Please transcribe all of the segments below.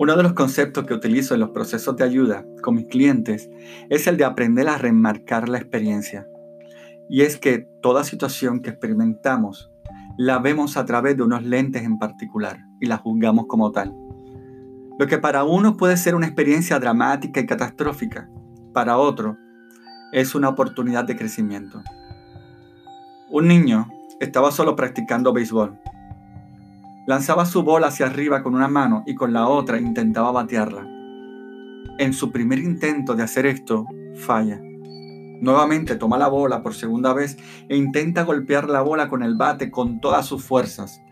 Uno de los conceptos que utilizo en los procesos de ayuda con mis clientes es el de aprender a remarcar la experiencia. Y es que toda situación que experimentamos la vemos a través de unos lentes en particular y la juzgamos como tal. Lo que para uno puede ser una experiencia dramática y catastrófica, para otro es una oportunidad de crecimiento. Un niño estaba solo practicando béisbol Lanzaba su bola hacia arriba con una mano y con la otra intentaba batearla. En su primer intento de hacer esto, falla. Nuevamente toma la bola por segunda vez e intenta golpear la bola con el bate con todas sus fuerzas,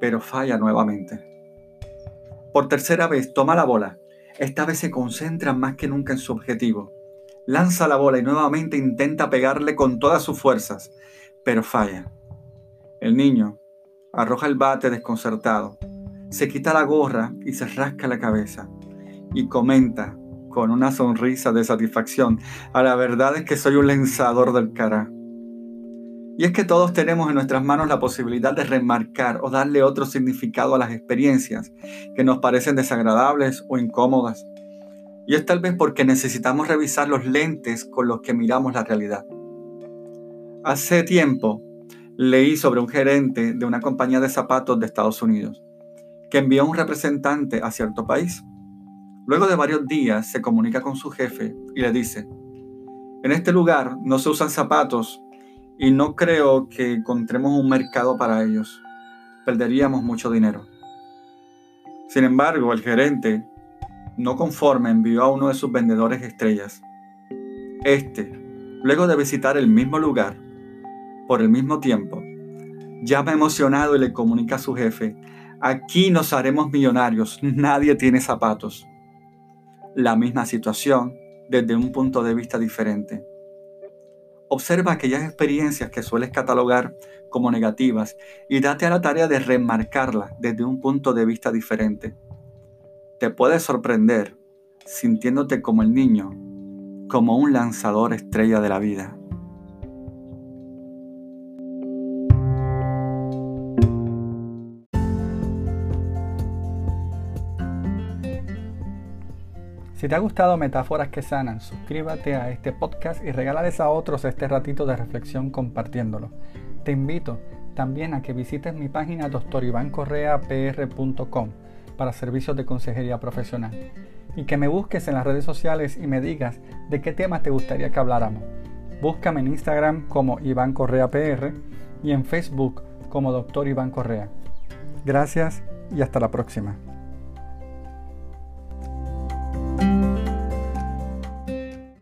pero falla nuevamente. Por tercera vez toma la bola. Esta vez se concentra más que nunca en su objetivo. Lanza la bola y nuevamente intenta pegarle con todas sus fuerzas, pero falla. El niño, Arroja el bate desconcertado. Se quita la gorra y se rasca la cabeza. Y comenta con una sonrisa de satisfacción, a la verdad es que soy un lanzador del cara. Y es que todos tenemos en nuestras manos la posibilidad de remarcar o darle otro significado a las experiencias que nos parecen desagradables o incómodas. Y es tal vez porque necesitamos revisar los lentes con los que miramos la realidad. Hace tiempo leí sobre un gerente de una compañía de zapatos de Estados Unidos que envió a un representante a cierto país. Luego de varios días se comunica con su jefe y le dice, en este lugar no se usan zapatos y no creo que encontremos un mercado para ellos. Perderíamos mucho dinero. Sin embargo, el gerente, no conforme, envió a uno de sus vendedores estrellas. Este, luego de visitar el mismo lugar, por el mismo tiempo, llama emocionado y le comunica a su jefe, aquí nos haremos millonarios, nadie tiene zapatos. La misma situación desde un punto de vista diferente. Observa aquellas experiencias que sueles catalogar como negativas y date a la tarea de remarcarlas desde un punto de vista diferente. Te puedes sorprender sintiéndote como el niño, como un lanzador estrella de la vida. Si te ha gustado Metáforas que Sanan, suscríbete a este podcast y regálales a otros este ratito de reflexión compartiéndolo. Te invito también a que visites mi página doctorivancorreapr.com para servicios de consejería profesional y que me busques en las redes sociales y me digas de qué temas te gustaría que habláramos. Búscame en Instagram como Iván Correa PR y en Facebook como Doctor Iván Correa. Gracias y hasta la próxima.